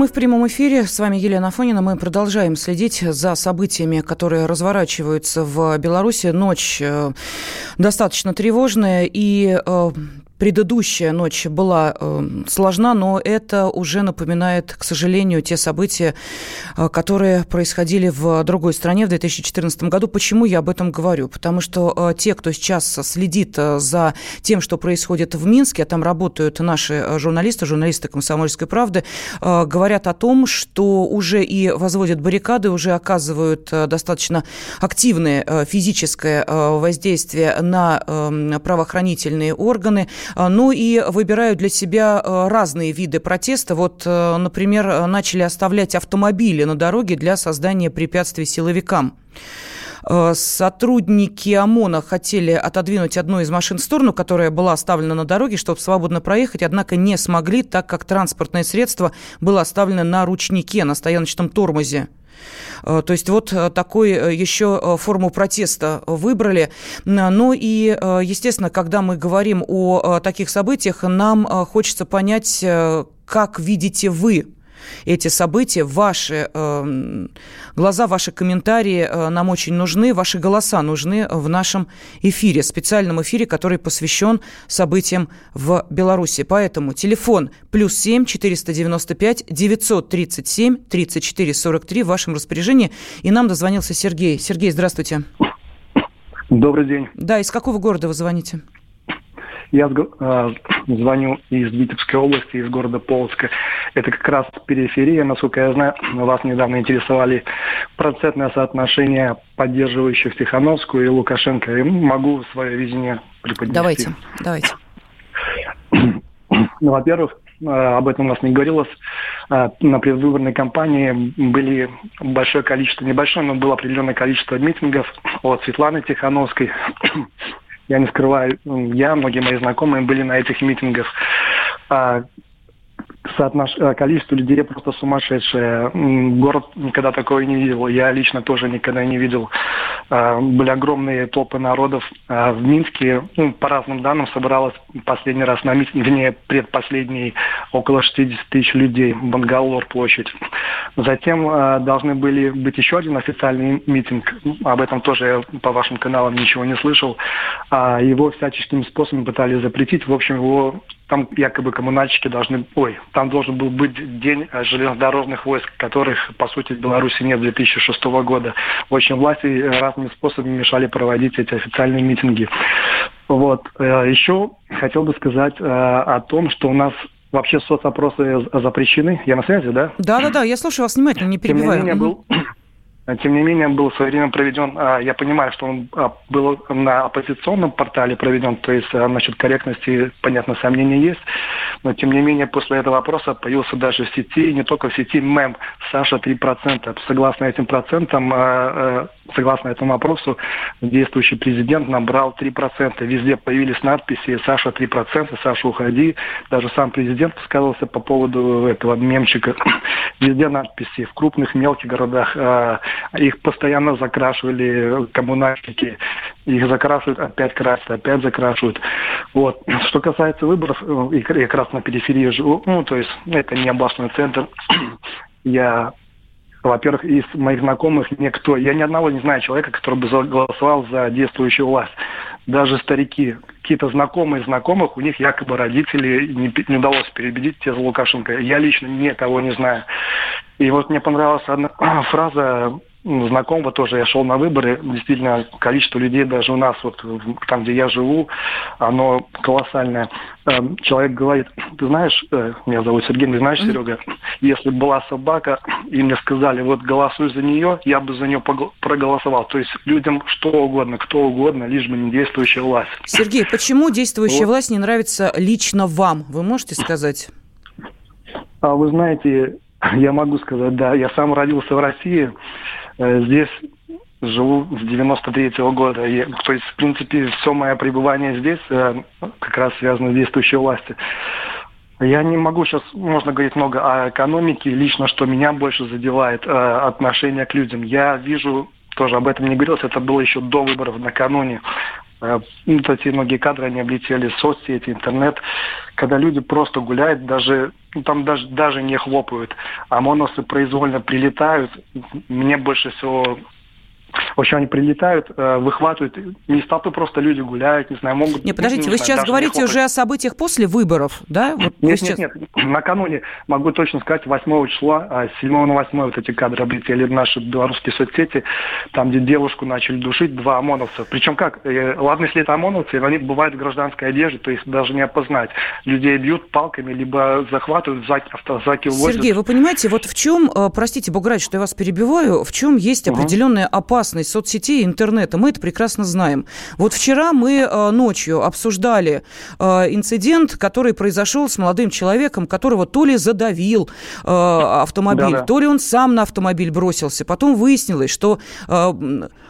Мы в прямом эфире. С вами Елена Афонина. Мы продолжаем следить за событиями, которые разворачиваются в Беларуси. Ночь э, достаточно тревожная. И э, предыдущая ночь была э, сложна, но это уже напоминает, к сожалению, те события, э, которые происходили в другой стране в 2014 году. Почему я об этом говорю? Потому что э, те, кто сейчас следит э, за тем, что происходит в Минске, а там работают наши э, журналисты, журналисты «Комсомольской правды», э, говорят о том, что уже и возводят баррикады, уже оказывают достаточно активное физическое воздействие на э, правоохранительные органы, ну и выбирают для себя э, разные виды протеста. Вот, э, например, начали оставлять автомобили на дороге для создания препятствий силовикам. Сотрудники ОМОНа хотели отодвинуть одну из машин в сторону, которая была оставлена на дороге, чтобы свободно проехать, однако не смогли, так как транспортное средство было оставлено на ручнике, на стояночном тормозе. Э, то есть вот э, такой э, еще форму протеста выбрали. Ну и, естественно, когда мы говорим о таких событиях, нам хочется понять, как видите вы эти события. Ваши э, глаза, ваши комментарии э, нам очень нужны, ваши голоса нужны в нашем эфире, специальном эфире, который посвящен событиям в Беларуси. Поэтому телефон плюс семь четыреста девяносто пять девятьсот тридцать семь тридцать четыре сорок три в вашем распоряжении. И нам дозвонился Сергей. Сергей, здравствуйте. Добрый день. Да, из какого города вы звоните? Я э, звоню из Витебской области, из города Полоцка. Это как раз периферия, насколько я знаю. Вас недавно интересовали процентное соотношение поддерживающих Тихановскую и Лукашенко. И могу свое видение преподнести. Давайте, давайте. Ну, во-первых, э, об этом у нас не говорилось. Э, на предвыборной кампании были большое количество, небольшое, но было определенное количество митингов от Светланы Тихановской, я не скрываю, я, многие мои знакомые были на этих митингах. А, соотнош... Э, количество людей просто сумасшедшее. Город никогда такого не видел. Я лично тоже никогда не видел. А, были огромные толпы народов. А, в Минске, ну, по разным данным, собралось последний раз на митинг, вернее, предпоследний, около 60 тысяч людей. Бангалор площадь. Затем а, должны были быть еще один официальный митинг. Об этом тоже я по вашим каналам ничего не слышал. Его всяческими способами пытались запретить. В общем, его там якобы коммунальщики должны... Ой, там должен был быть день железнодорожных войск, которых, по сути, в Беларуси нет 2006 года. В общем, власти разными способами мешали проводить эти официальные митинги. Вот. Э, еще хотел бы сказать э, о том, что у нас вообще соцопросы запрещены. Я на связи, да? Да-да-да, я слушаю вас внимательно, не перебиваю. Тем не менее, был тем не менее, был в свое время проведен, а, я понимаю, что он а, был на оппозиционном портале проведен, то есть насчет корректности, понятно, сомнения есть, но тем не менее, после этого вопроса появился даже в сети, не только в сети, мем «Саша 3%». Согласно этим процентам, согласно этому вопросу, действующий президент набрал 3%. Везде появились надписи «Саша 3%», «Саша, уходи». Даже сам президент высказывался по поводу этого мемчика. Везде надписи в крупных, мелких городах их постоянно закрашивали коммунальники, их закрашивают, опять красят, опять закрашивают. Вот. Что касается выборов, э, и как раз на периферии живу, ну, то есть это не областной центр, я во-первых, из моих знакомых никто, я ни одного не знаю человека, который бы голосовал за действующую власть. Даже старики, какие-то знакомые знакомых, у них якобы родители не, не удалось переубедить те за Лукашенко. Я лично никого не знаю. И вот мне понравилась одна фраза знакомого тоже, я шел на выборы, действительно, количество людей даже у нас, вот там, где я живу, оно колоссальное. Эм, человек говорит, ты знаешь, э, меня зовут Сергей, ты знаешь, Серега, если была собака, и мне сказали, вот голосуй за нее, я бы за нее проголосовал. То есть людям что угодно, кто угодно, лишь бы не действующая власть. Сергей, почему действующая вот. власть не нравится лично вам? Вы можете сказать? А вы знаете, я могу сказать, да, я сам родился в России, здесь живу с 93 -го года. И, то есть, в принципе, все мое пребывание здесь э, как раз связано с действующей властью. Я не могу сейчас, можно говорить много о экономике. Лично, что меня больше задевает э, отношение к людям. Я вижу, тоже об этом не говорилось, это было еще до выборов накануне. Э, вот эти многие кадры, они облетели соцсети, интернет, когда люди просто гуляют, даже ну, там даже, даже не хлопают, а моносы произвольно прилетают. Мне больше всего в общем, они прилетают, э, выхватывают, не стату просто люди гуляют, не знаю, могут... Не, подождите, не, вы знаю, сейчас говорите уже о событиях после выборов, да? Вот нет, сейчас... нет, нет, накануне, могу точно сказать, 8 числа, 7 а, на 8 вот эти кадры облетели в наши белорусские соцсети, там, где девушку начали душить два ОМОНовца. Причем как, э, ладно, если это ОМОНовцы, они бывают в гражданской одежде, то есть даже не опознать. Людей бьют палками, либо захватывают, заки, автозаки увозят. Сергей, вы понимаете, вот в чем, э, простите, Бог ради, что я вас перебиваю, в чем есть определенная опасность опасность соцсетей и интернета. Мы это прекрасно знаем. Вот вчера мы э, ночью обсуждали э, инцидент, который произошел с молодым человеком, которого то ли задавил э, автомобиль, Да-да. то ли он сам на автомобиль бросился. Потом выяснилось, что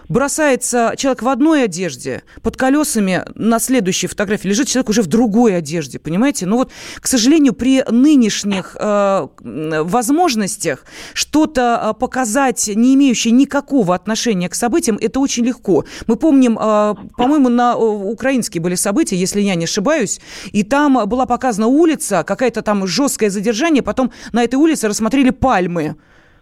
бросается человек в одной одежде, под колесами на следующей фотографии лежит человек уже в другой одежде, понимаете? Но вот, к сожалению, при нынешних э, возможностях что-то показать, не имеющее никакого отношения отношение к событиям, это очень легко. Мы помним, а, по-моему, на украинские были события, если я не ошибаюсь, и там была показана улица, какая-то там жесткое задержание, потом на этой улице рассмотрели пальмы.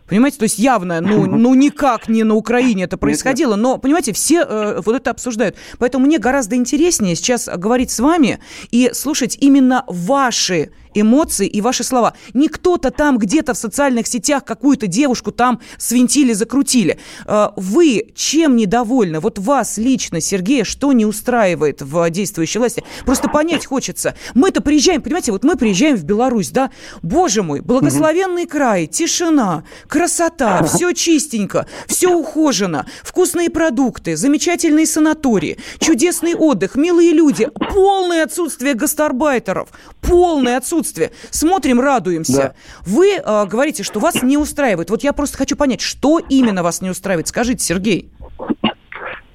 Понимаете, то есть явно, ну, ну никак не на Украине это происходило, но, понимаете, все э, вот это обсуждают. Поэтому мне гораздо интереснее сейчас говорить с вами и слушать именно ваши эмоции и ваши слова. Не кто-то там где-то в социальных сетях какую-то девушку там свинтили, закрутили. Э, вы чем недовольны? Вот вас лично, Сергея, что не устраивает в действующей власти? Просто понять хочется. Мы-то приезжаем, понимаете, вот мы приезжаем в Беларусь, да? Боже мой, благословенный край, тишина, красота, все чистенько, все ухожено, вкусные продукты, замечательные санатории, чудесный отдых, милые люди, полное отсутствие гастарбайтеров, полное отсутствие присутствие. Смотрим, радуемся. Да. Вы э, говорите, что вас не устраивает. Вот я просто хочу понять, что именно вас не устраивает. Скажите, Сергей.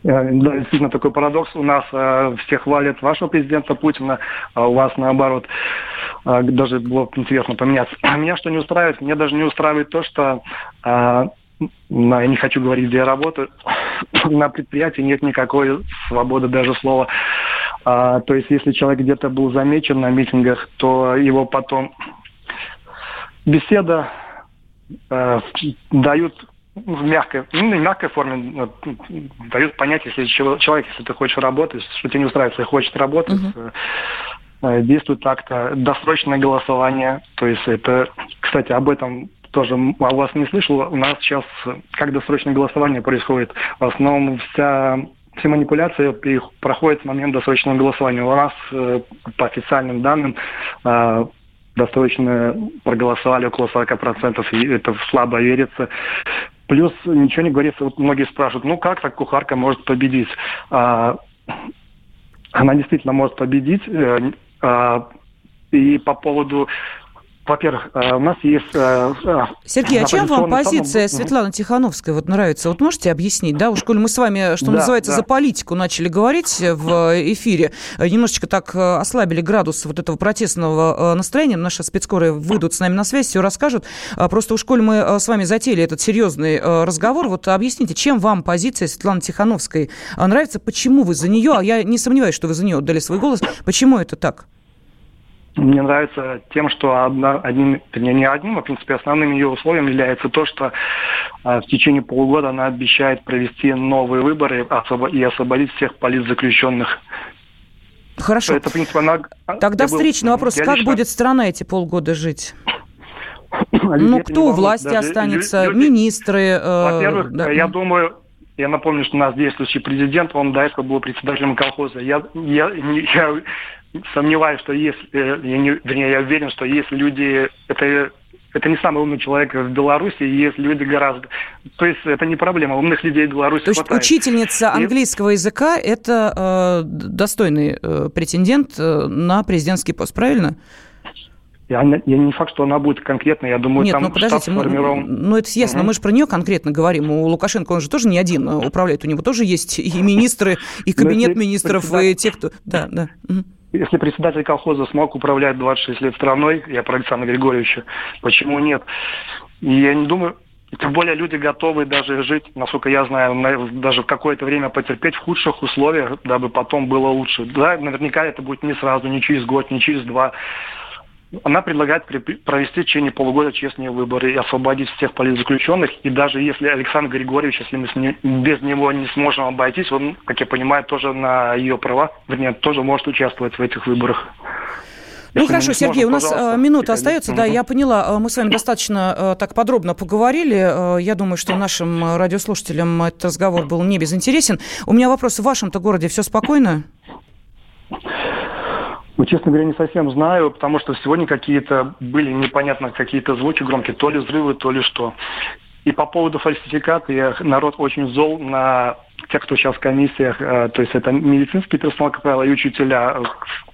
Э, да, действительно такой парадокс. У нас э, все хвалят вашего президента Путина, а у вас наоборот. Э, даже было интересно поменяться. А меня что не устраивает? Меня даже не устраивает то, что э, на, я не хочу говорить, где я работаю, на предприятии нет никакой свободы даже слова. А, то есть, если человек где-то был замечен на митингах, то его потом беседа э, дают в мягкой, ну, в мягкой форме, дают понять, если человек, если ты хочешь работать, что тебе не устраивается, если хочет работать, uh-huh. действует так-то. Досрочное голосование, то есть это, кстати, об этом тоже о вас не слышал. У нас сейчас, как досрочное голосование происходит, в основном вся все манипуляции проходят с момента досрочного голосования. У нас э, по официальным данным э, досрочно проголосовали около 40%, и это слабо верится. Плюс ничего не говорится, вот многие спрашивают, ну как так кухарка может победить? А, она действительно может победить. Э, а, и по поводу во-первых, э, у нас есть... Э, э, Сергей, а чем вам позиция самом... Светланы Тихановской вот нравится? Вот можете объяснить, да? Уж коли мы с вами, что да, называется, да. за политику начали говорить в эфире, немножечко так ослабили градус вот этого протестного настроения. Наши спецкоры выйдут с нами на связь, все расскажут. А просто уж коли мы с вами затеяли этот серьезный разговор, вот объясните, чем вам позиция Светланы Тихановской нравится? Почему вы за нее? А я не сомневаюсь, что вы за нее отдали свой голос. Почему это так? Мне нравится тем, что одна, одним, вернее, не одним, а, в принципе, основным ее условием является то, что а, в течение полугода она обещает провести новые выборы и освободить всех политзаключенных. Хорошо. Это, в принципе, она... Тогда встречный был, вопрос. Как лично... будет страна эти полгода жить? Ну, кто у власти даже останется? Люди... Министры? Э, Во-первых, да. я думаю, я напомню, что у нас действующий президент, он до этого был председателем колхоза. Я, я, я сомневаюсь, что если, э, я не, вернее, я уверен, что если люди, это, это не самый умный человек в Беларуси, есть люди гораздо, то есть это не проблема, умных людей в Беларуси То есть хватает. учительница английского И... языка – это э, достойный э, претендент э, на президентский пост, правильно? Я, я не факт, что она будет конкретно. Я думаю, Нет, там ну подождите, сформирован... ну, ну это ясно, угу. мы же про нее конкретно говорим. У Лукашенко он же тоже не один управляет, у него тоже есть и министры, и ну, кабинет министров, и те, кто... Да, да. Если председатель колхоза смог управлять 26 лет страной, я про Александра Григорьевича, почему нет? И я не думаю, тем более люди готовы даже жить, насколько я знаю, даже в какое-то время потерпеть в худших условиях, дабы потом было лучше. Да, наверняка это будет не сразу, не через год, не через два. Она предлагает провести в течение полугода честные выборы и освободить всех политзаключенных. И даже если Александр Григорьевич, если мы ним, без него не сможем обойтись, он, как я понимаю, тоже на ее права, вернее, тоже может участвовать в этих выборах. Ну хорошо, Сергей, у нас э, минута остается, да, я поняла. Э, мы с вами достаточно э, так подробно поговорили. Я думаю, что нашим радиослушателям этот разговор был не безинтересен. У меня вопрос, в вашем-то городе все спокойно? Ну, честно говоря, не совсем знаю, потому что сегодня какие-то были непонятно какие-то звуки громкие, то ли взрывы, то ли что. И по поводу фальсификации народ очень зол на те, кто сейчас в комиссиях, э, то есть это медицинский персонал, как правило, и учителя,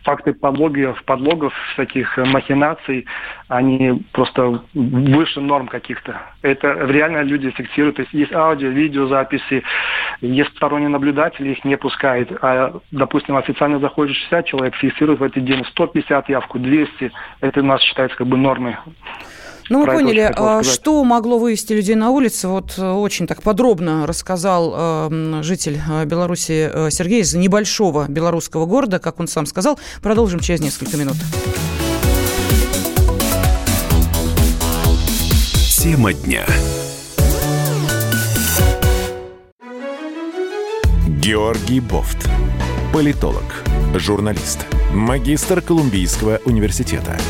факты подлогов, подлогов всяких махинаций, они просто выше норм каких-то. Это реально люди фиксируют. То есть есть аудио, видеозаписи, есть сторонние наблюдатели, их не пускают. А, допустим, официально заходит 60 человек, фиксируют в этот день 150 явку, 200. Это у нас считается как бы нормой. Ну, мы поняли, а что могло вывести людей на улицу. Вот э, очень так подробно рассказал э, житель э, Беларуси Сергей из небольшого белорусского города, как он сам сказал. Продолжим через несколько минут. Тема дня. Георгий Бофт. Политолог, журналист, магистр Колумбийского университета –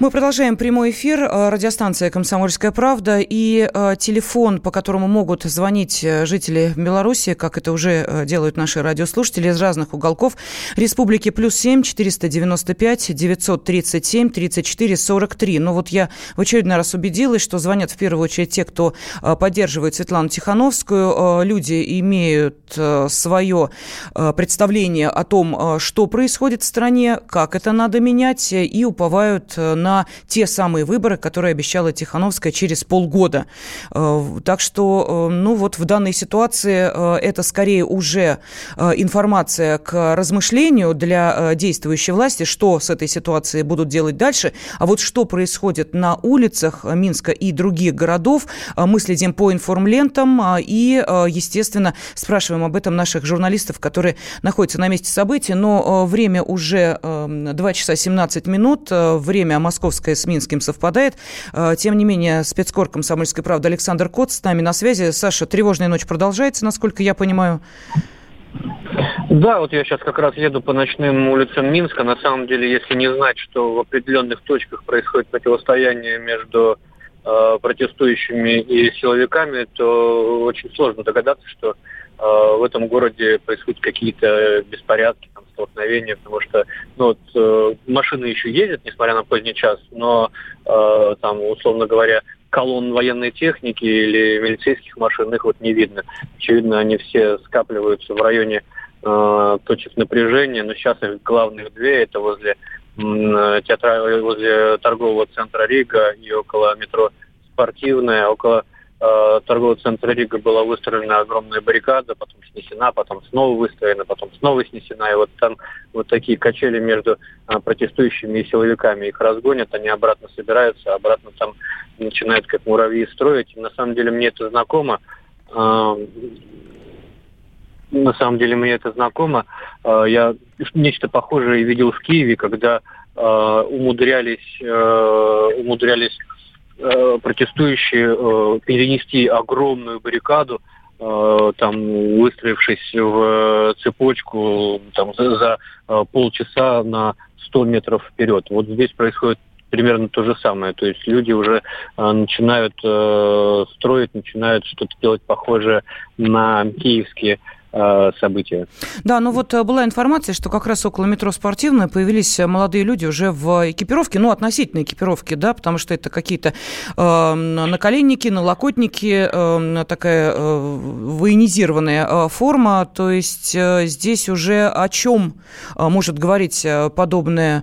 Мы продолжаем прямой эфир. Э, радиостанция «Комсомольская правда» и э, телефон, по которому могут звонить э, жители Беларуси, как это уже делают наши радиослушатели из разных уголков республики. Плюс семь четыреста девяносто пять девятьсот тридцать семь тридцать четыре сорок три. Но вот я в очередной раз убедилась, что звонят в первую очередь те, кто поддерживает Светлану Тихановскую. Люди имеют свое представление о том, что происходит в стране, как это надо менять, и уповают на на те самые выборы, которые обещала Тихановская через полгода. Э, так что, э, ну вот в данной ситуации э, это скорее уже информация к размышлению для действующей власти, что с этой ситуацией будут делать дальше. А вот что происходит на улицах Минска и других городов, мы следим по информлентам и, естественно, спрашиваем об этом наших журналистов, которые находятся на месте событий. Но время уже 2 часа 17 минут, время Москвы московская с Минским совпадает. А, тем не менее, спецкор «Комсомольской правды» Александр Кот с нами на связи. Саша, тревожная ночь продолжается, насколько я понимаю. Да, вот я сейчас как раз еду по ночным улицам Минска. На самом деле, если не знать, что в определенных точках происходит противостояние между протестующими и силовиками, то очень сложно догадаться, что э, в этом городе происходят какие-то беспорядки, там, столкновения, потому что ну, вот, э, машины еще ездят, несмотря на поздний час, но э, там, условно говоря, колонн военной техники или милицейских машин их вот не видно. Очевидно, они все скапливаются в районе э, точек напряжения, но сейчас их главных две, это возле театра, возле торгового центра Рига и около метро Спортивная, около Э, торгового центра Рига была выстроена огромная баррикада, потом снесена, потом снова выстроена, потом снова снесена. И вот там вот такие качели между а, протестующими и силовиками. Их разгонят, они обратно собираются, обратно там начинают как муравьи строить. И на самом деле мне это знакомо. А, на самом деле мне это знакомо. А, я нечто похожее видел в Киеве, когда а, умудрялись, а, умудрялись Э, протестующие э, перенести огромную баррикаду, э, там выстроившись в цепочку там, за, полчаса на 100 метров вперед. Вот здесь происходит примерно то же самое. То есть люди уже э, начинают э, строить, начинают что-то делать похожее на киевские Э, события. Да, ну вот э, была информация, что как раз около метро «Спортивная» появились э, молодые люди уже в экипировке, ну, относительно экипировки, да, потому что это какие-то э, наколенники, налокотники, э, такая э, военизированная э, форма, то есть э, здесь уже о чем э, может говорить подобное Э,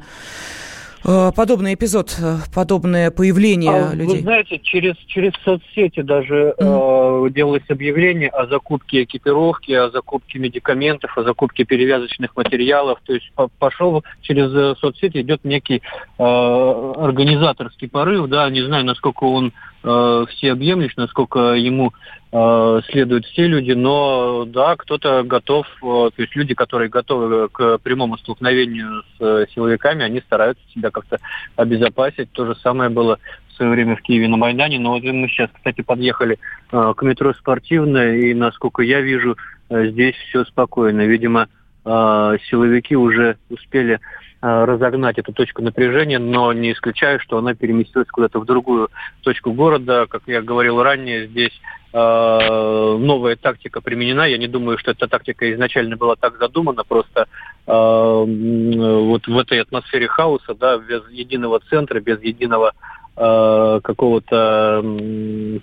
подобный эпизод, э, подобное появление а, людей? Вы знаете, через, через соцсети даже mm. э, делалось объявление о закупке экипировки, о закупке медикаментов, о закупке перевязочных материалов. То есть пошел через э, соцсети, идет некий э, организаторский порыв, да, не знаю, насколько он э, всеобъемлющ, насколько ему э, следуют все люди, но да, кто-то готов, э, то есть люди, которые готовы к прямому столкновению с э, силовиками, они стараются себя как-то обезопасить. То же самое было в свое время в Киеве на Майдане, но вот мы сейчас, кстати, подъехали к метро «Спортивное», и, насколько я вижу, здесь все спокойно. Видимо, э, силовики уже успели Э, разогнать эту точку напряжения, но не исключаю, что она переместилась куда-то в другую точку города. Как я говорил ранее, здесь э, новая тактика применена. Я не думаю, что эта тактика изначально была так задумана, просто э, вот в этой атмосфере хаоса, да, без единого центра, без единого Э, какого-то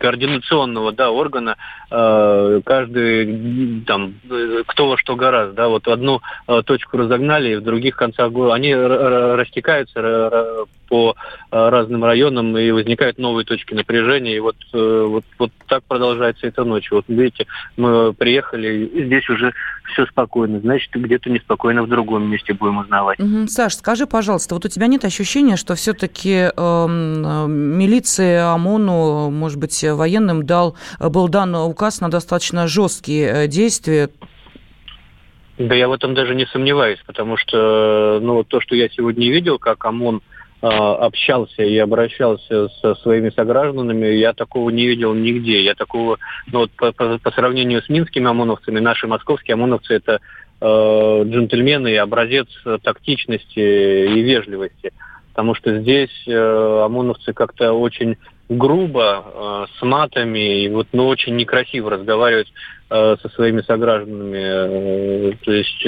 координационного да, органа, э, каждый там кто во что гораздо, да, вот одну э, точку разогнали, и в других концах города они растекаются по разным районам и возникают новые точки напряжения, и вот, вот, вот так продолжается эта ночь. Вот видите, мы приехали, и здесь уже все спокойно, значит, где-то неспокойно в другом месте будем узнавать. Саш, скажи, пожалуйста, вот у тебя нет ощущения, что все-таки э, милиции, ОМОНу, может быть, военным дал, был дан указ на достаточно жесткие э, действия? Да я в этом даже не сомневаюсь, потому что ну, то, что я сегодня видел, как ОМОН э, общался и обращался со своими согражданами, я такого не видел нигде. Я такого, ну вот по, по, по сравнению с минскими ОМОНовцами, наши московские ОМОНовцы это э, джентльмены и образец тактичности и вежливости потому что здесь э, ОМОНовцы как-то очень грубо, э, с матами, и вот, ну, очень некрасиво разговаривать э, со своими согражданами. Э, то есть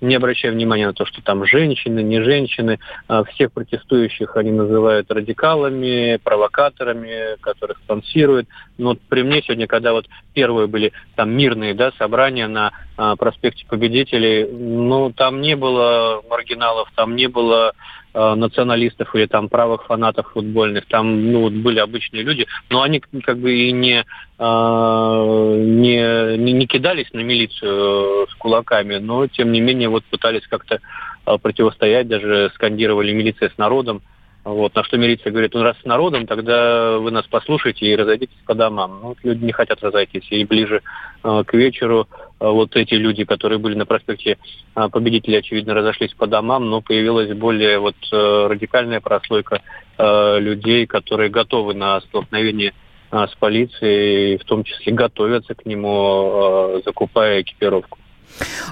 не обращая внимания на то, что там женщины, не женщины, э, всех протестующих они называют радикалами, провокаторами, которых спонсируют. Но вот при мне сегодня, когда вот первые были там мирные да, собрания на э, проспекте Победителей, ну, там не было маргиналов, там не было националистов или там правых фанатов футбольных, там ну, вот были обычные люди, но они как бы и не, э, не, не, не кидались на милицию э, с кулаками, но тем не менее вот пытались как-то противостоять, даже скандировали милиция с народом. Вот, на что милиция говорит, ну раз с народом, тогда вы нас послушайте и разойдитесь по домам. Ну, вот люди не хотят разойтись. И ближе э, к вечеру э, вот эти люди, которые были на проспекте э, Победителей, очевидно, разошлись по домам, но появилась более вот э, радикальная прослойка э, людей, которые готовы на столкновение э, с полицией, в том числе готовятся к нему, э, закупая экипировку.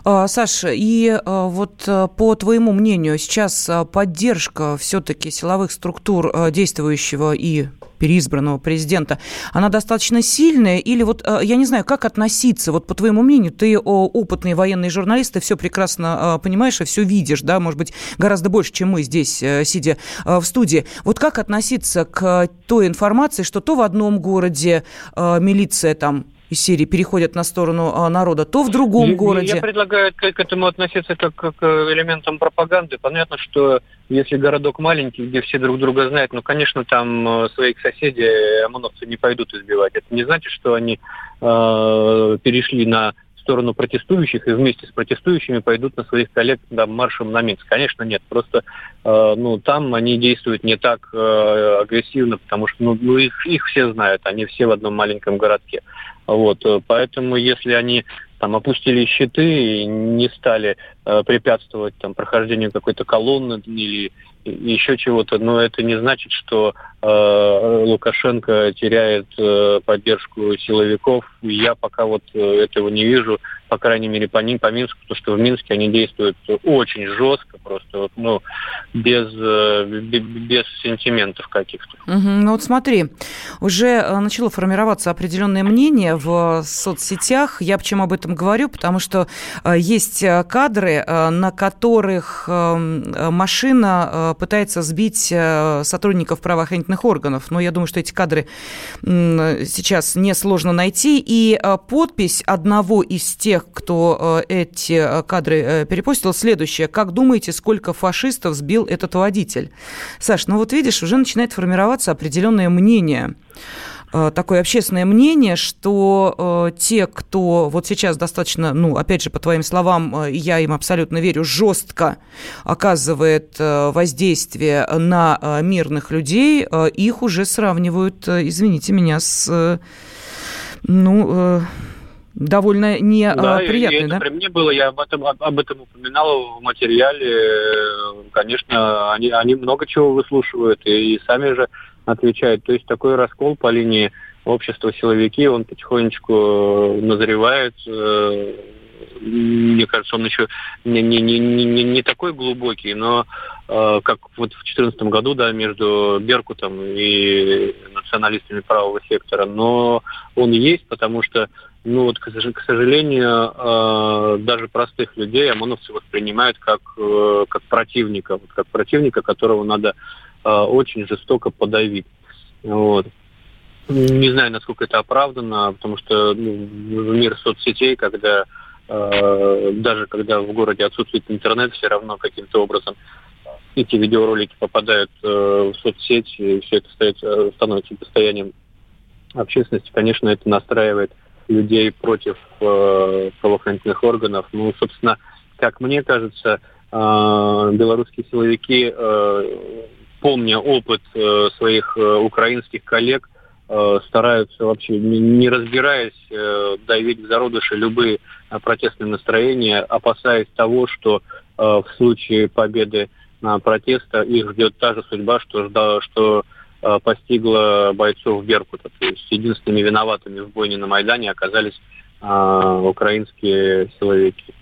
А, Саша, и а, вот а, по твоему мнению, сейчас поддержка все-таки силовых структур действующего и переизбранного президента, она достаточно сильная? Или вот, я не знаю, как относиться, вот по твоему мнению, ты опытный военный журналист, ты все прекрасно понимаешь и все видишь, да, может быть, гораздо больше, чем мы здесь, э, сидя в студии. Вот как относиться к той информации, что то в одном городе милиция там из серии переходят на сторону а, народа, то в другом я, городе. Я предлагаю к, этому относиться как, как к элементам пропаганды. Понятно, что если городок маленький, где все друг друга знают, ну, конечно, там э, своих соседей ОМОНовцы не пойдут избивать. Это не значит, что они э, перешли на сторону протестующих и вместе с протестующими пойдут на своих коллег да, маршем на Минск. Конечно, нет. Просто э, ну, там они действуют не так э, агрессивно, потому что ну, ну, их, их все знают, они все в одном маленьком городке. Вот, э, поэтому если они там опустили щиты и не стали э, препятствовать там, прохождению какой-то колонны или еще чего-то, но это не значит, что Лукашенко теряет э, поддержку силовиков. Я пока вот э, этого не вижу, по крайней мере, по, по Минску, потому что в Минске они действуют очень жестко, просто вот, ну, без, э, без сентиментов каких-то. Угу, ну вот смотри, уже э, начало формироваться определенное мнение в соцсетях. Я почему об этом говорю? Потому что э, есть кадры, на которых машина пытается сбить сотрудников правоохранительных органов. Но я думаю, что эти кадры сейчас несложно найти. И подпись одного из тех, кто эти кадры перепостил, следующая. Как думаете, сколько фашистов сбил этот водитель? Саш, ну вот видишь, уже начинает формироваться определенное мнение э, такое общественное мнение, что э, те, кто вот сейчас достаточно, ну, опять же, по твоим словам, э, я им абсолютно верю, жестко оказывает э, воздействие на э, мирных людей, э, их уже сравнивают, э, извините меня, с, э, ну, э, довольно неприятный, да? Да, при мне было, я об этом, об этом упоминал в материале. Конечно, они, они много чего выслушивают и, и сами же отвечают. То есть такой раскол по линии общества силовики, он потихонечку назревает. Мне кажется, он еще не, не, не, не, не такой глубокий, но э, как вот в 2014 году, да, между Беркутом и националистами правого сектора, но он есть, потому что ну вот, к сожалению, э, даже простых людей ОМОНовцы воспринимают как, э, как противника, как противника, которого надо э, очень жестоко подавить. Вот. Не знаю, насколько это оправдано, потому что ну, мир соцсетей, когда даже когда в городе отсутствует интернет, все равно каким-то образом эти видеоролики попадают в соцсети, и все это становится, становится достоянием общественности, конечно, это настраивает людей против э, правоохранительных органов. Ну, собственно, как мне кажется, э, белорусские силовики, э, помня опыт э, своих э, украинских коллег, э, стараются вообще, не, разбираясь, давить в зародыши любые протестные настроения, опасаясь того, что в случае победы протеста их ждет та же судьба, что, что Э, постигла бойцов Беркута. То есть единственными виноватыми в бойне на Майдане оказались украинские силовики.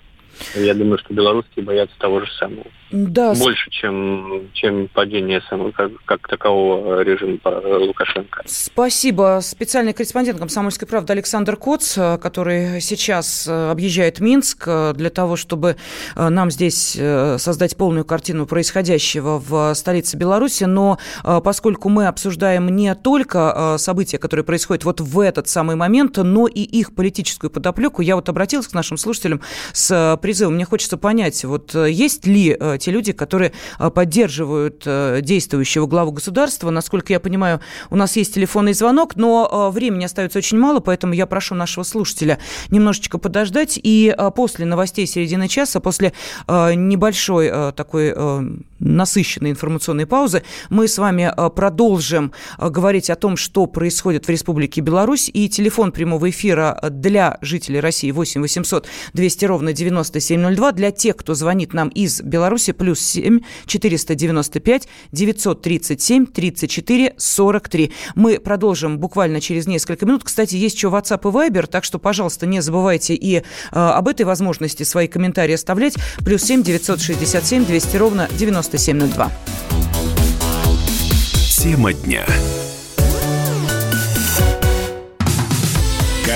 Я думаю, что белорусские боятся того же самого. Да. Больше, чем, чем падение самого, как, как такового режима Лукашенко. Спасибо. Специальный корреспондент «Комсомольской правды» Александр Коц, который сейчас э, объезжает Минск э, для того, чтобы э, нам здесь создать полную картину происходящего в столице Беларуси. Но поскольку мы обсуждаем не только события, которые происходят вот в этот самый момент, но и их политическую подоплеку, я вот обратилась к нашим слушателям с призывом. Мне хочется понять, вот есть ли те люди, которые а, поддерживают э, действующего главу государства. Насколько я понимаю, у нас есть телефонный звонок, но времени остается очень мало, поэтому я прошу нашего слушателя немножечко подождать. И после новостей середины часа, после небольшой такой насыщенной информационной паузы, мы с вами продолжим говорить о том, что происходит в Республике Беларусь. И телефон прямого эфира для жителей России 8 800 200 ровно 9702. Для тех, кто звонит нам из Беларуси, плюс 7 495 937 34 43. Мы продолжим буквально через несколько минут. Кстати, есть еще WhatsApp и Viber, так что, пожалуйста, не забывайте и э, об этой возможности свои комментарии оставлять. Плюс 7 967 200 ровно 9702. Тема дня.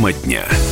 Тема дня.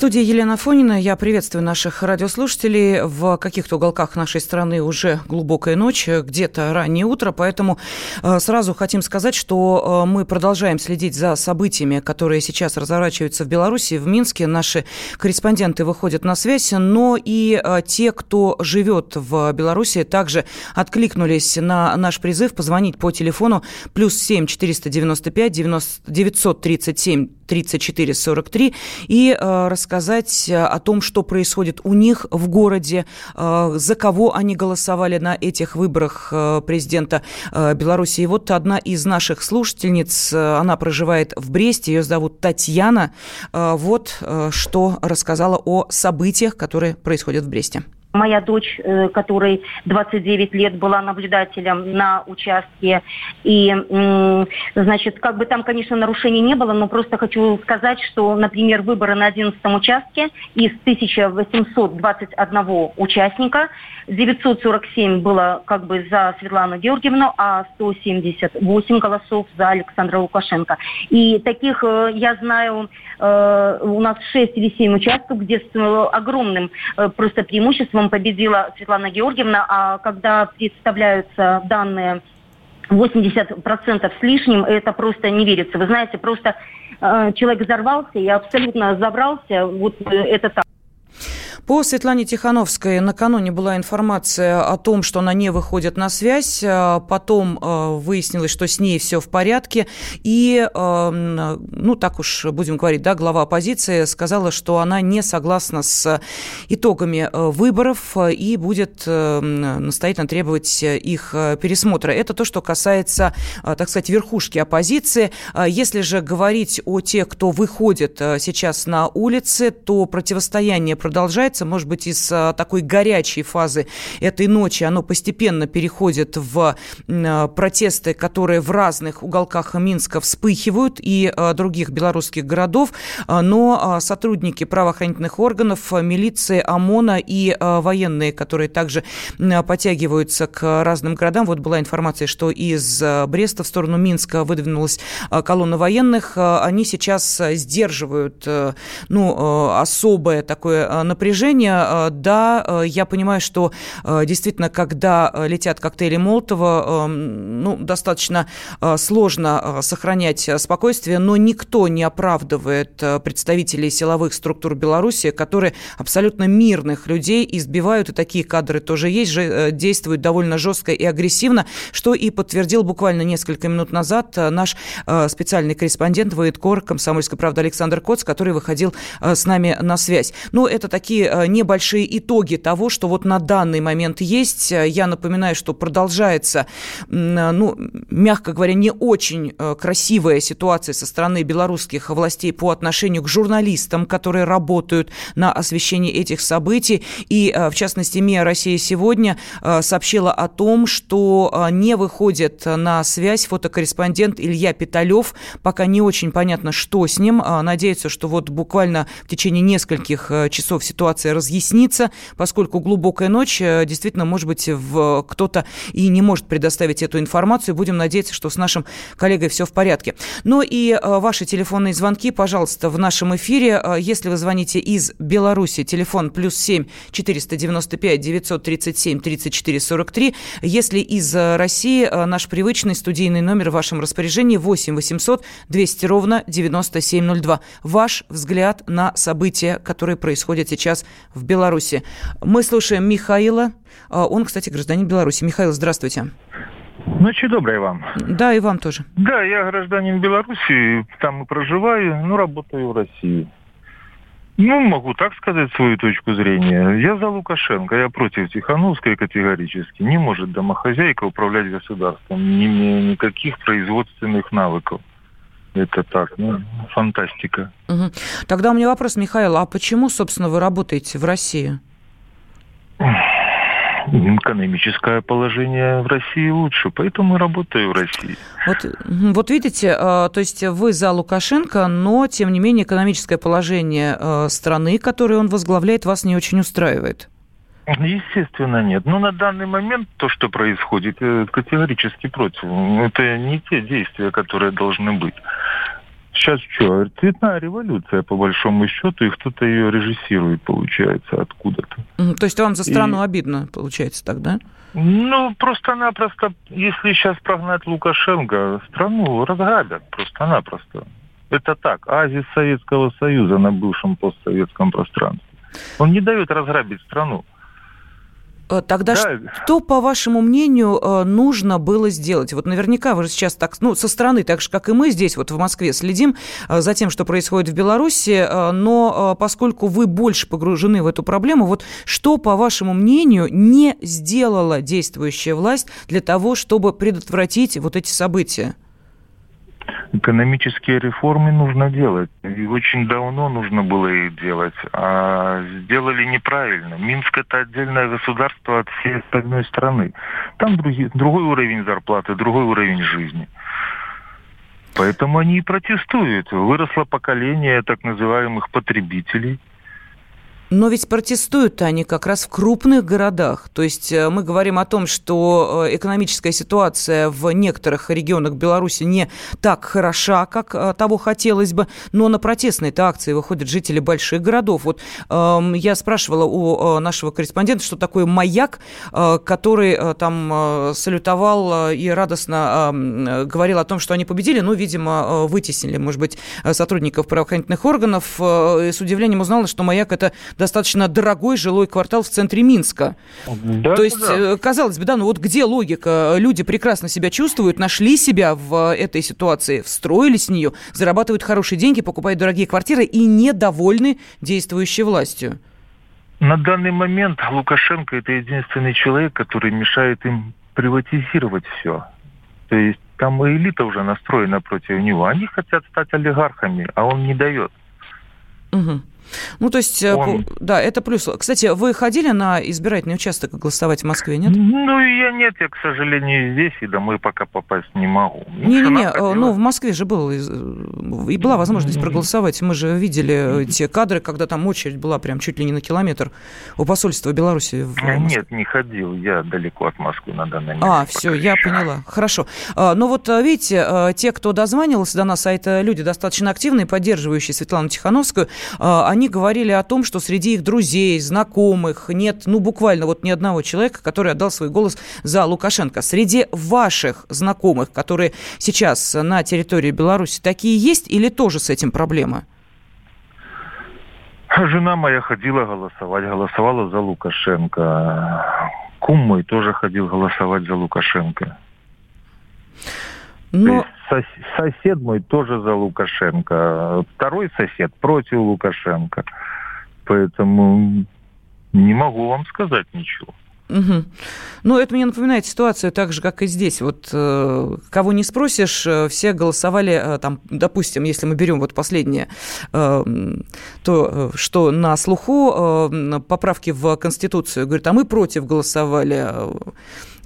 Студии Елена Фонина. Я приветствую наших радиослушателей. В каких-то уголках нашей страны уже глубокая ночь, где-то раннее утро, поэтому э, сразу хотим сказать, что э, мы продолжаем следить за событиями, которые сейчас разворачиваются в Беларуси, в Минске. Наши корреспонденты выходят на связь, но и э, те, кто живет в Беларуси, также откликнулись на наш призыв позвонить по телефону плюс 7 495 90, 937 34 43 и э, рассказать о том, что происходит у них в городе, э, за кого они голосовали на этих выборах э, президента Беларуси. И вот одна из наших слушательниц, она проживает в Бресте, ее зовут Татьяна. Вот что рассказала о событиях, которые происходят в Бресте. Моя дочь, э, которой 29 лет, была наблюдателем на участке. И, значит, как бы там, конечно, нарушений не было, но просто хочу сказать, что, например, выборы на 11 участке из 1821 участника 947 было как бы за Светлану Георгиевну, а 178 голосов за Александра Лукашенко. И таких э, я знаю, э, у нас 6 или 7 участков, где с огромным просто преимуществом максимум победила Светлана Георгиевна, а когда представляются данные 80% с лишним, это просто не верится. Вы знаете, просто э, человек взорвался и абсолютно забрался. Вот э, это так. По Светлане Тихановской накануне была информация о том, что она не выходит на связь. А потом э, выяснилось, что с ней все в порядке. И, э, ну, так уж будем говорить, да, глава оппозиции сказала, что она не согласна с итогами выборов и будет настоятельно требовать их пересмотра. Это то, что касается, так сказать, верхушки оппозиции. Если же говорить о тех, кто выходит сейчас на улицы, то противостояние продолжается развивается, может быть, из а, такой горячей фазы этой ночи оно постепенно переходит в а, протесты, которые в разных уголках Минска вспыхивают и а, других белорусских городов, но сотрудники правоохранительных органов, милиции, ОМОНа и военные, которые также подтягиваются к разным городам. Вот была информация, что из Бреста в сторону Минска выдвинулась колонна военных. Они сейчас сдерживают ну, особое такое напряжение движения, э, да, э, я понимаю, что э, действительно, когда летят коктейли Молотова, ну, достаточно сложно сохранять спокойствие, но никто не оправдывает представителей силовых структур Беларуси, которые абсолютно мирных людей избивают, и такие кадры тоже есть, же, действуют довольно жестко и агрессивно, что и подтвердил буквально несколько минут назад наш специальный корреспондент военкор «Комсомольской правды» Александр Коц, который выходил с нами на связь. Ну, это такие небольшие итоги того, что вот на данный момент есть. Я напоминаю, что продолжается, ну, мягко говоря, не очень э, красивая ситуация со стороны белорусских властей по отношению к журналистам, которые работают на освещении этих событий. И, э, в частности, МИА «Россия сегодня» сообщила о том, что не выходит на связь фотокорреспондент Илья Питалев. Пока не очень понятно, что с ним. Надеется, что вот буквально в течение нескольких часов ситуация ситуация разъяснится, поскольку глубокая ночь, э, действительно, может быть, в, кто-то и не может предоставить эту информацию. Будем надеяться, что с нашим коллегой все в порядке. Ну и э, ваши телефонные звонки, пожалуйста, в нашем эфире. Э, если вы звоните из Беларуси, телефон плюс 7 495 937 34 43. Если из России, наш привычный студийный номер в вашем распоряжении 8 800 200 ровно 9702. Ваш взгляд на события, которые происходят сейчас в Беларуси. Мы слушаем Михаила. А, он, кстати, гражданин Беларуси. Михаил, здравствуйте. Ночи доброй вам. Да, и вам тоже. Да, я гражданин Беларуси, там и проживаю, но работаю в России. Ну, могу так сказать свою точку зрения. Я за Лукашенко, я против Тихановской категорически. Не может домохозяйка управлять государством, не имея никаких производственных навыков. Это так, ну, фантастика. Угу. Тогда у меня вопрос, Михаил, а почему, собственно, вы работаете в России? экономическое положение в России лучше, поэтому работаю в России. Вот, вот видите, а, то есть вы за Лукашенко, но, тем не менее, экономическое положение а, страны, которую он возглавляет, вас не очень устраивает. Естественно, нет. Но на данный момент то, что происходит, категорически против. Это не те действия, которые должны быть. Сейчас что, цветная революция, по большому счету, и кто-то ее режиссирует, получается, откуда-то. То есть вам за страну и... обидно, получается, тогда? Ну, просто-напросто, если сейчас прогнать Лукашенко, страну разграбят просто-напросто. Это так, азис Советского Союза на бывшем постсоветском пространстве. Он не дает разграбить страну. Э, тогда да. что, по вашему мнению, э, нужно было сделать? Вот наверняка вы же сейчас так, ну, со стороны, так же, как и мы здесь, вот в Москве, следим э, за тем, что происходит в Беларуси, но поскольку вы больше погружены в эту проблему, вот что, по вашему мнению, не сделала действующая власть для того, чтобы предотвратить вот эти события? Экономические реформы нужно делать. И очень давно нужно было их делать. А сделали неправильно. Минск это отдельное государство от всей остальной страны. Там другие, другой уровень зарплаты, другой уровень жизни. Поэтому они и протестуют. Выросло поколение так называемых потребителей – но ведь протестуют они как раз в крупных городах. То есть э, мы говорим о том, что э, экономическая ситуация в некоторых регионах Беларуси не так хороша, как э, того хотелось бы, но на протестные акции выходят жители больших городов. Вот э, я спрашивала у нашего корреспондента, что такое маяк, э, который э, там салютовал и радостно э, говорил о том, что они победили, но, видимо, вытеснили, может быть, сотрудников правоохранительных органов. Э, с удивлением узнала, что маяк это достаточно дорогой жилой квартал в центре Минска. Да, То есть, да. Э, казалось бы, да, ну вот где логика? Люди прекрасно себя чувствуют, нашли себя в этой ситуации, встроились в нее, зарабатывают хорошие деньги, покупают дорогие квартиры и недовольны действующей властью. На данный момент Лукашенко это единственный человек, который мешает им приватизировать все. То есть там элита уже настроена против него. Они хотят стать олигархами, а он не дает. Угу. Ну, то есть, э, Он... да, это плюс. Кстати, вы ходили на избирательный участок голосовать в Москве, нет? Ну, я нет, я, к сожалению, здесь, и домой пока попасть не могу. Не-не-не, э, ну, в Москве же был, и была возможность проголосовать. Мы же видели те кадры, когда там очередь была прям чуть ли не на километр у посольства Беларуси в а, Нет, не ходил, я далеко от Москвы на данный момент. А, все, я еще. поняла. Хорошо. А, ну вот, э, видите, те, кто дозванивался до нас, а это люди достаточно активные, поддерживающие Светлану Тихановскую, они они говорили о том, что среди их друзей, знакомых нет, ну, буквально вот ни одного человека, который отдал свой голос за Лукашенко. Среди ваших знакомых, которые сейчас на территории Беларуси, такие есть или тоже с этим проблема? Жена моя ходила голосовать, голосовала за Лукашенко. Кум мой тоже ходил голосовать за Лукашенко. Но... Сос сосед мой тоже за Лукашенко. Второй сосед против Лукашенко. Поэтому не могу вам сказать ничего. Угу. Ну, это мне напоминает ситуацию так же, как и здесь. Вот э, кого не спросишь, э, все голосовали, э, там, допустим, если мы берем вот последнее, э, то, э, что на слуху э, поправки в Конституцию, говорит, а мы против голосовали.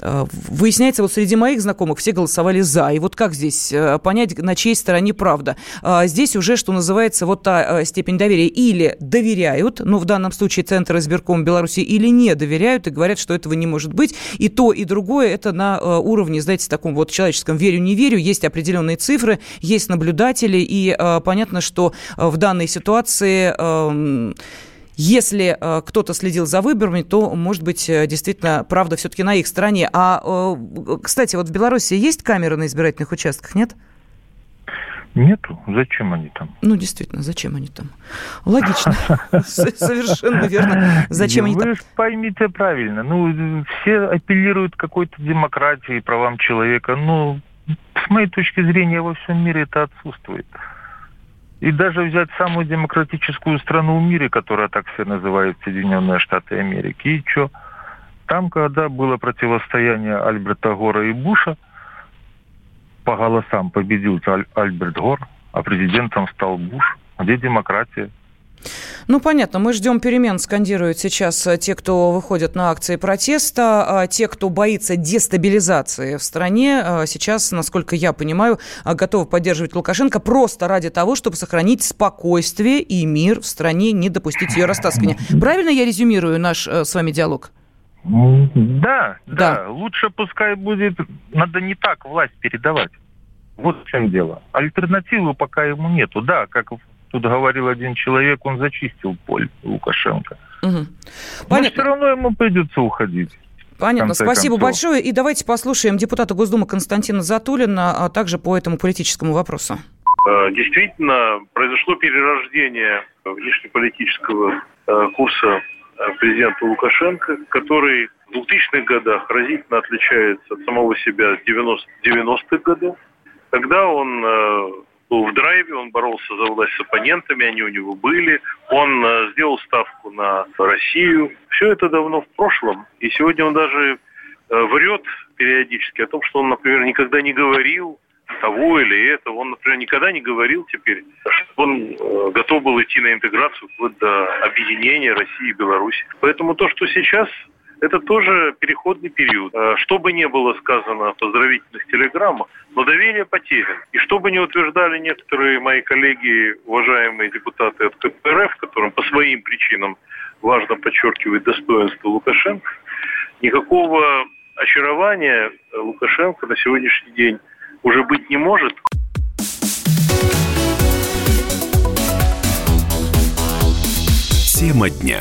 Э, выясняется, вот среди моих знакомых все голосовали за. И вот как здесь э, понять, на чьей стороне правда? А здесь уже, что называется, вот та э, степень доверия. Или доверяют, ну, в данном случае Центр избирком Беларуси, или не доверяют и говорят, что этого не может быть. И то, и другое это на уровне, знаете, таком вот человеческом верю-не верю. Есть определенные цифры, есть наблюдатели, и понятно, что в данной ситуации эм, если э, кто-то следил за выборами, то, может быть, э, действительно, правда все-таки на их стороне. А, э, кстати, вот в Беларуси есть камеры на избирательных участках, нет? Нету. Зачем они там? Ну, действительно, зачем они там? Логично. Совершенно верно. Зачем они там? Вы поймите правильно. Ну, все апеллируют какой-то демократии, правам человека. Ну, с моей точки зрения, во всем мире это отсутствует. И даже взять самую демократическую страну в мире, которая так все называют Соединенные Штаты Америки, и что? Там, когда было противостояние Альберта Гора и Буша, по голосам победил Аль- Альберт Гор, а президентом стал Буш. Где демократия? Ну, понятно, мы ждем перемен, скандируют сейчас э, те, кто выходят на акции протеста, а те, кто боится дестабилизации в стране, э, сейчас, насколько я понимаю, э, готовы поддерживать Лукашенко просто ради того, чтобы сохранить спокойствие и мир в стране, не допустить ее растаскивания. Правильно я резюмирую наш с вами диалог? Да, да, да. Лучше пускай будет, надо не так власть передавать. Вот в чем дело. Альтернативы пока ему нету. Да, как тут говорил один человек, он зачистил поле Лукашенко. Угу. Но все равно ему придется уходить. Понятно. Спасибо концов. большое. И давайте послушаем депутата Госдумы Константина Затулина, а также по этому политическому вопросу. Э, действительно, произошло перерождение внешнеполитического э, курса э, президента Лукашенко, который в 2000-х годах разительно отличается от самого себя 90- 90-х годов, когда он был в драйве, он боролся за власть с оппонентами, они у него были, он сделал ставку на Россию. Все это давно в прошлом, и сегодня он даже врет периодически о том, что он, например, никогда не говорил того или этого. Он, например, никогда не говорил теперь, что он э, готов был идти на интеграцию вплоть до объединения России и Беларуси. Поэтому то, что сейчас это тоже переходный период. Э, что бы ни было сказано в поздравительных телеграммах, но доверие потеряно. И что бы ни утверждали некоторые мои коллеги, уважаемые депутаты от КПРФ, которым по своим причинам важно подчеркивать достоинство Лукашенко, никакого очарования Лукашенко на сегодняшний день уже быть не может. Тема дня.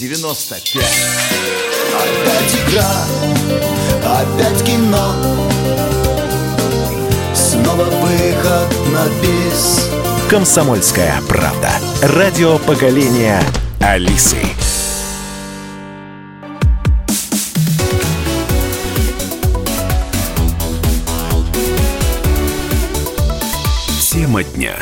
Е-95 Опять игра, опять кино снова выход на бис. Комсомольская правда. Радио поколения Алисы. Тема дня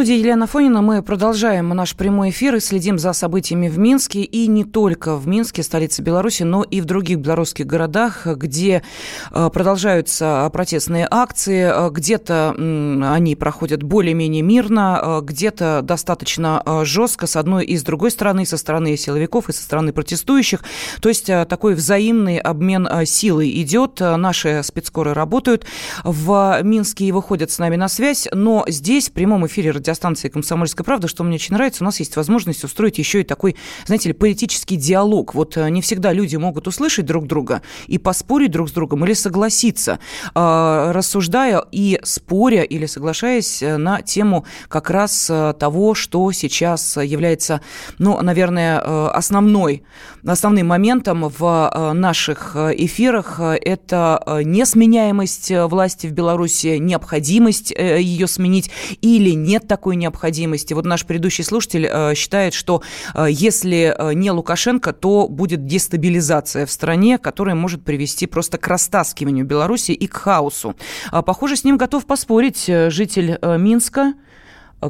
студии Елена Фонина мы продолжаем наш прямой эфир и следим за событиями в Минске. И не только в Минске, столице Беларуси, но и в других белорусских городах, где э, продолжаются протестные акции. Э, где-то они проходят более-менее мирно, э, где-то достаточно жестко с одной и с другой стороны, со стороны силовиков и со стороны протестующих. То есть такой взаимный обмен силой идет. Наши спецскоры работают в Минске и выходят с нами на связь. Но здесь в прямом эфире радио радиостанции «Комсомольская правда», что мне очень нравится, у нас есть возможность устроить еще и такой, знаете ли, политический диалог. Вот э, не всегда люди могут услышать друг друга и поспорить друг с другом или согласиться, э, рассуждая и споря или соглашаясь э, на тему как раз того, что сейчас является, ну, наверное, основной, основным моментом в наших эфирах. Это несменяемость власти в Беларуси, необходимость ее сменить или нет такой необходимости. Вот наш предыдущий слушатель э, считает, что э, если э, не Лукашенко, то будет дестабилизация в стране, которая может привести просто к растаскиванию Беларуси и к хаосу. А, похоже, с ним готов поспорить житель Минска,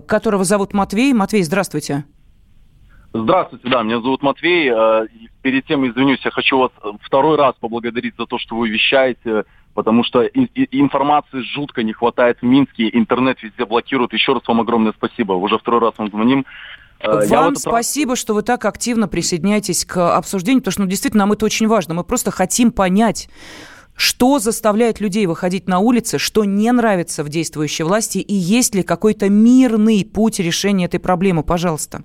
которого зовут Матвей. Матвей, здравствуйте. Здравствуйте, да, меня зовут Матвей. Перед тем, извинюсь, я хочу вас второй раз поблагодарить за то, что вы вещаете потому что информации жутко не хватает в Минске, интернет везде блокируют. Еще раз вам огромное спасибо. Уже второй раз вам звоним. Э, вам спасибо, раз... что вы так активно присоединяетесь к обсуждению, потому что ну, действительно нам это очень важно. Мы просто хотим понять, что заставляет людей выходить на улицы, что не нравится в действующей власти, и есть ли какой-то мирный путь решения этой проблемы, пожалуйста.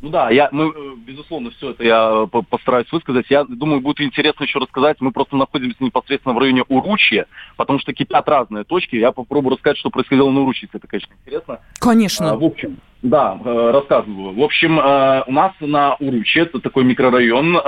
Ну да, я, мы, э, безусловно, все это я э, постараюсь высказать. Я думаю, будет интересно еще рассказать. Мы просто находимся непосредственно в районе Уручья, потому что кипят разные точки. Я попробую рассказать, что происходило на Уручье, это, конечно, интересно. Конечно. А, в общем, да, э, рассказываю. В общем, у нас на Уручье, это такой микрорайон,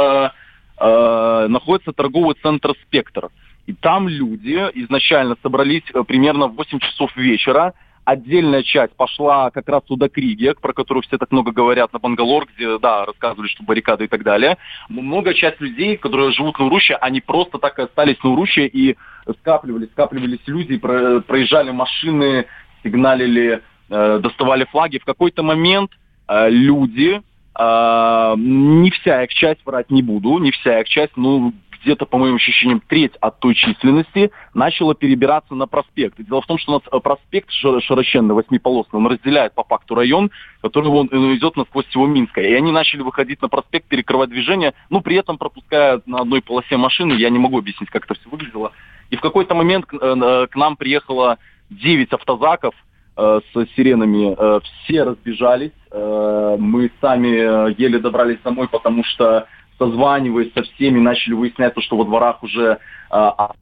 находится торговый центр «Спектр». И там люди изначально собрались примерно в 8 часов вечера, Отдельная часть пошла как раз туда к Риге, про которую все так много говорят, на Бангалор, где, да, рассказывали, что баррикады и так далее. Много часть людей, которые живут на Уруще, они просто так и остались на Уруще и скапливались, скапливались люди, проезжали машины, сигналили доставали флаги. В какой-то момент люди, не вся их часть, врать не буду, не вся их часть, ну, где-то, по моим ощущениям, треть от той численности начала перебираться на проспект. Дело в том, что у нас э, проспект широченный, восьмиполосный, он разделяет по факту район, который он э, идет насквозь всего Минска. И они начали выходить на проспект, перекрывать движение, ну, при этом пропуская на одной полосе машины. Я не могу объяснить, как это все выглядело. И в какой-то момент к, э, нам приехало 9 автозаков, с сиренами, все разбежались. Мы сами еле добрались домой, потому что созваниваясь со всеми, начали выяснять то, что во дворах уже... А, а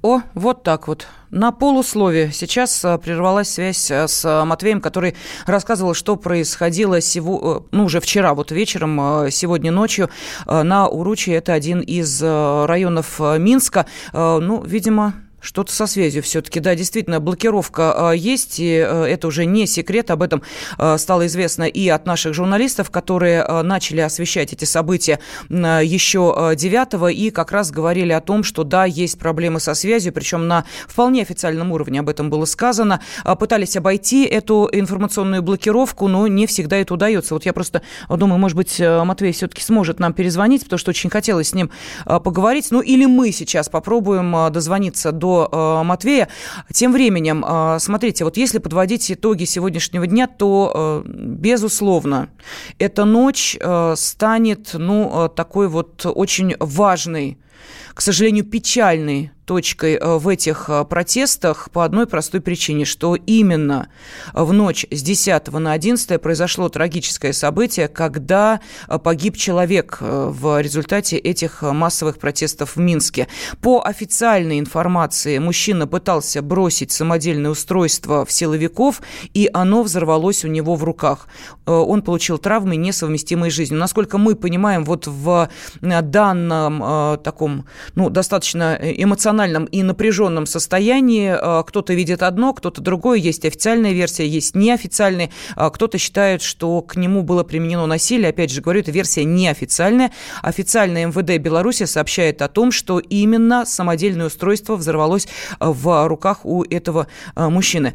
о, вот так вот. На полусловие. Сейчас а, прервалась связь а, с Матвеем, который рассказывал, что происходило сего, ну, уже вчера, вот вечером, сегодня ночью на Уруче. Это один из районов Минска. Ну, видимо, что-то со связью все-таки. Да, действительно, блокировка а, есть, и а, это уже не секрет. Об этом а, стало известно и от наших журналистов, которые начали освещать эти события еще 9 и как раз говорили о том, что да, есть проблемы со связью, причем на вполне официальном уровне об этом было сказано. Пытались обойти эту информационную блокировку, но не всегда это удается. Вот я просто думаю, может быть, Матвей все-таки сможет нам перезвонить, потому что очень хотелось с ним поговорить. Ну или мы сейчас попробуем дозвониться до до э, Матвея. Тем временем, э, смотрите, вот если подводить итоги сегодняшнего дня, то, э, безусловно, эта ночь станет, ну, такой вот очень важной, к сожалению, печальной точкой э, в этих э, протестах по одной простой причине, что именно в ночь с 10 на 11 произошло трагическое событие, когда э, погиб человек в результате этих массовых протестов в Минске. По официальной информации, мужчина пытался бросить самодельное устройство в силовиков, и оно взорвалось у него в руках. Он получил травмы, несовместимые с жизнью. Насколько мы понимаем, вот в данном таком, ну, достаточно эмоциональном эмоциональном и напряженном состоянии. Э, кто-то видит одно, кто-то другое. Есть официальная версия, есть неофициальная. Э, кто-то считает, что к нему было применено насилие. Опять же говорю, это версия неофициальная. Официальная МВД Беларуси сообщает о том, что именно самодельное устройство взорвалось э, в руках у этого мужчины.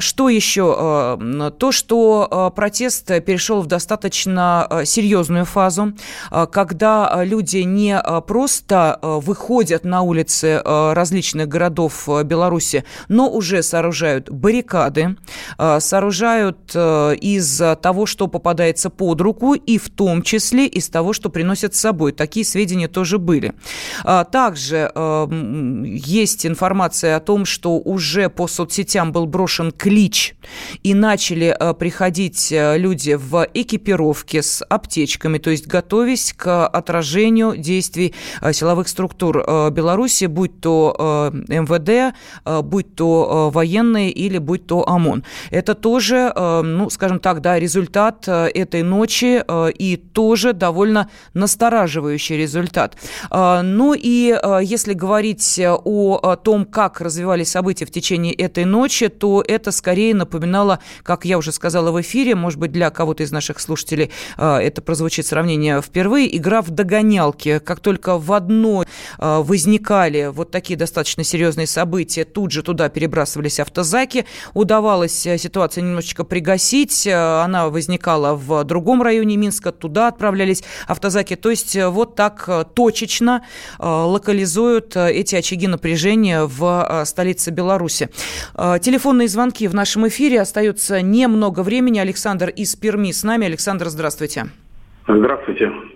Что еще? То, что протест перешел в достаточно серьезную фазу, когда люди не просто выходят на улицы Э, различных городов э, Беларуси, но уже сооружают баррикады, э, сооружают из того, что попадается под руку, и в том числе из того, что приносят с собой. Такие сведения тоже были. Также есть информация о том, что уже по соцсетям был брошен клич, и начали приходить люди в экипировке с аптечками, то есть готовясь к отражению действий силовых структур Беларуси, будь то э, МВД, э, будь то э, военные или будь то ОМОН. Это тоже, ну, скажем так, да, результат этой ночи и тоже довольно настораживающий результат. Ну и если говорить о том, как развивались события в течение этой ночи, то это скорее напоминало, как я уже сказала в эфире, может быть, для кого-то из наших слушателей это прозвучит сравнение впервые, игра в догонялки. Как только в одной возникали вот такие достаточно серьезные события, тут же туда перебрасывались автозаки. Удавалось э, ситуацию немножечко пригасить. Э, она возникала в другом районе Минска, туда отправлялись автозаки. То есть э, вот так точечно локализуют эти очаги напряжения в столице Беларуси. Телефонные звонки в нашем эфире. Остается немного времени. Александр из Перми с нами. Александр, здравствуйте. Здравствуйте.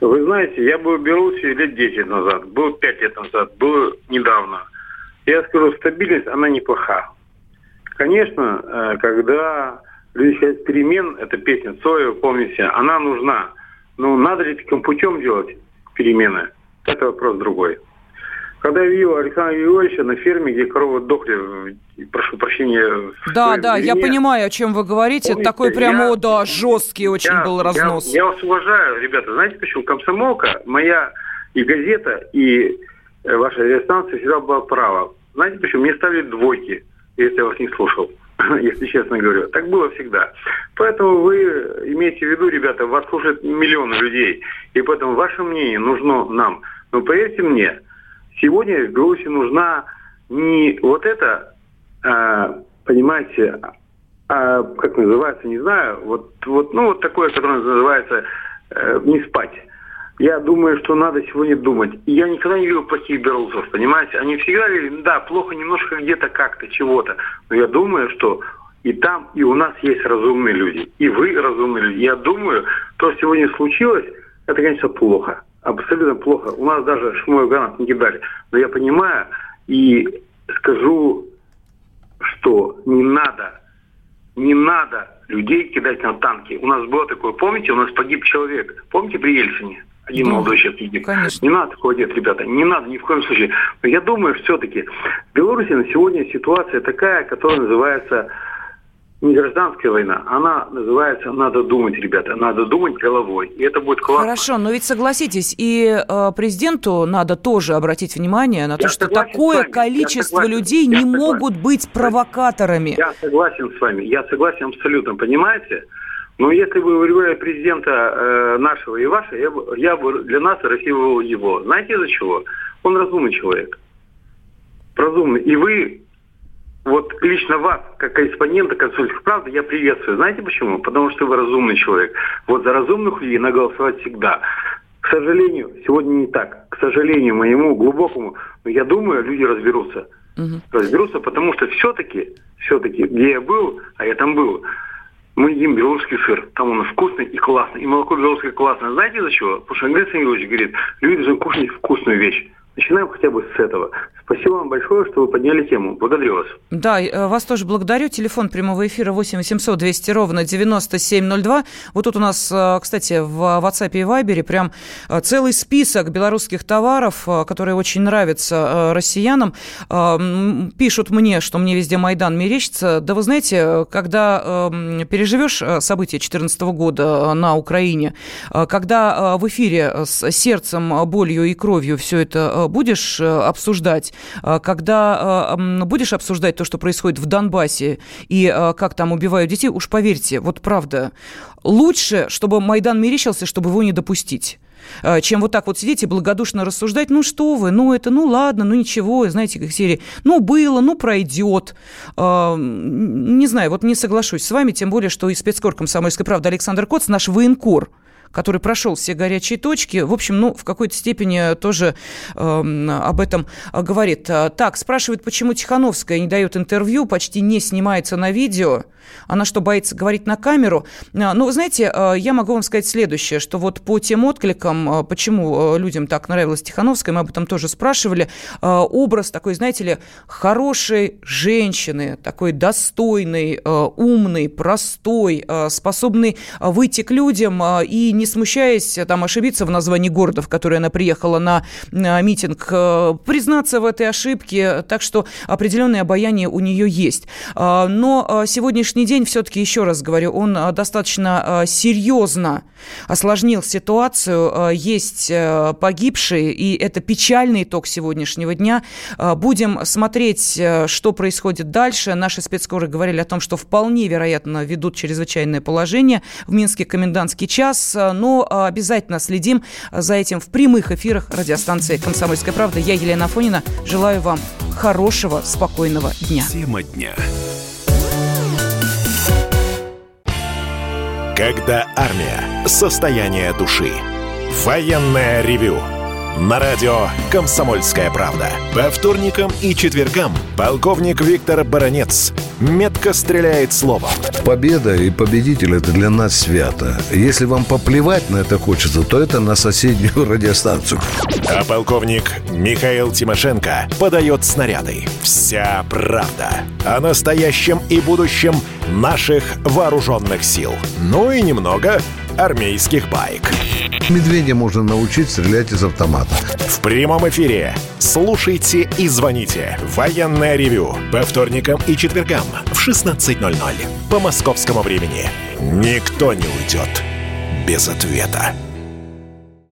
Вы знаете, я был в Беларуси лет 10 назад, был 5 лет назад, был недавно. Я скажу, стабильность, она неплоха. Конечно, э, когда люди хотят перемен, эта песня Цоя, помните, она нужна. Но надо ли таким путем делать перемены? Это вопрос другой. Когда я видел Александра Григорьевича на ферме, где коровы дохли, прошу прощения... Да, да, я понимаю, о чем вы говорите. Помните, Такой прямо, я, да, жесткий очень я, был разнос. Я, я вас уважаю, ребята. Знаете почему? Комсомолка, моя и газета, и э, ваша радиостанция всегда была права. Знаете почему? Мне ставили двойки, если я вас не слушал если честно говорю. Так было всегда. Поэтому вы имейте в виду, ребята, вас слушают миллионы людей. И поэтому ваше мнение нужно нам. Но поверьте мне, Сегодня Беларуси нужна не вот эта а, понимаете, а, как называется, не знаю, вот, вот, ну, вот такое, которое называется э, не спать. Я думаю, что надо сегодня думать. И я никогда не видел плохих белорусов, понимаете? Они всегда говорили, да, плохо немножко где-то как-то, чего-то. Но я думаю, что и там, и у нас есть разумные люди. И вы разумные люди. Я думаю, то, что сегодня случилось, это, конечно, плохо. Абсолютно плохо. У нас даже шмой гранат не кидали. Но я понимаю и скажу, что не надо, не надо людей кидать на танки. У нас было такое, помните, у нас погиб человек. Помните при Ельцине? Один ну, молодой человек погиб. Конечно. Не надо такого делать, ребята. Не надо ни в коем случае. Но я думаю, все-таки в Беларуси на сегодня ситуация такая, которая называется не гражданская война, она называется «надо думать, ребята, надо думать головой». И это будет классно. Хорошо, но ведь согласитесь, и э, президенту надо тоже обратить внимание на то, я что такое количество людей не могут быть провокаторами. Я согласен с вами, я согласен абсолютно, понимаете? Но если бы выбирали президента э, нашего и вашего, я бы, я бы для нас Россия его. Знаете из-за чего? Он разумный человек. Разумный. И вы вот лично вас, как корреспондента «Комсомольской правды», я приветствую. Знаете почему? Потому что вы разумный человек. Вот за разумных людей надо голосовать всегда. К сожалению, сегодня не так. К сожалению, моему глубокому, но я думаю, люди разберутся. Угу. Разберутся, потому что все-таки, все-таки, где я был, а я там был, мы едим белорусский сыр. Там он вкусный и классный. И молоко белорусское классное. Знаете из-за чего? Потому что Андрей Самилович говорит, люди должны кушать вкусную вещь. Начинаем хотя бы с этого. Спасибо вам большое, что вы подняли тему. Благодарю вас. Да, э, вас тоже благодарю. Телефон прямого эфира 8 800 200 ровно 9702. Вот тут у нас, э, кстати, в WhatsApp и Viber прям э, целый список белорусских товаров, которые очень нравятся россиянам. Пишут мне, что мне везде Майдан мерещится. Да вы знаете, когда переживешь события 2014 года на Украине, когда в эфире с сердцем, болью и кровью все это будешь обсуждать, когда э, будешь обсуждать то, что происходит в Донбассе и э, как там убивают детей, уж поверьте, вот правда, лучше, чтобы Майдан мерещился, чтобы его не допустить чем вот так вот сидеть и благодушно рассуждать, ну что вы, ну это, ну ладно, ну ничего, знаете, как серии, ну было, ну пройдет. Не знаю, вот не соглашусь с вами, тем более, что и спецкор комсомольской правды Александр Коц, наш военкор, который прошел все горячие точки, в общем, ну, в какой-то степени тоже э, об этом говорит. Так, спрашивает, почему Тихановская не дает интервью, почти не снимается на видео. Она что, боится говорить на камеру? А, ну, вы знаете, а, я могу вам сказать следующее, что вот по тем откликам, а, почему людям так нравилась Тихановская, мы об этом тоже спрашивали, образ такой, знаете ли, хорошей женщины, такой достойной, умной, простой, способной выйти к людям и, не смущаясь, там, ошибиться в названии города, в который она приехала на митинг, признаться в этой ошибке, так что определенное обаяние у нее есть. Но сегодняшний сегодняшний день, все-таки, еще раз говорю, он а, достаточно а, серьезно осложнил ситуацию. А, есть погибшие, и это печальный итог сегодняшнего дня. Будем смотреть, что происходит дальше. Наши спецскоры говорили о том, что вполне вероятно ведут чрезвычайное положение в Минске комендантский час, но обязательно следим за этим в прямых эфирах радиостанции «Комсомольская правда». Я Елена Фонина. Желаю вам хорошего, спокойного дня. Тема дня. Когда армия. Состояние души. Военное ревю. На радио «Комсомольская правда». По вторникам и четвергам полковник Виктор Баранец метко стреляет словом. Победа и победитель – это для нас свято. Если вам поплевать на это хочется, то это на соседнюю радиостанцию. А полковник Михаил Тимошенко подает снаряды. Вся правда о настоящем и будущем наших вооруженных сил. Ну и немного армейских байк. Медведя можно научить стрелять из автомата. В прямом эфире. Слушайте и звоните. Военное ревю. По вторникам и четвергам в 16.00. По московскому времени. Никто не уйдет без ответа.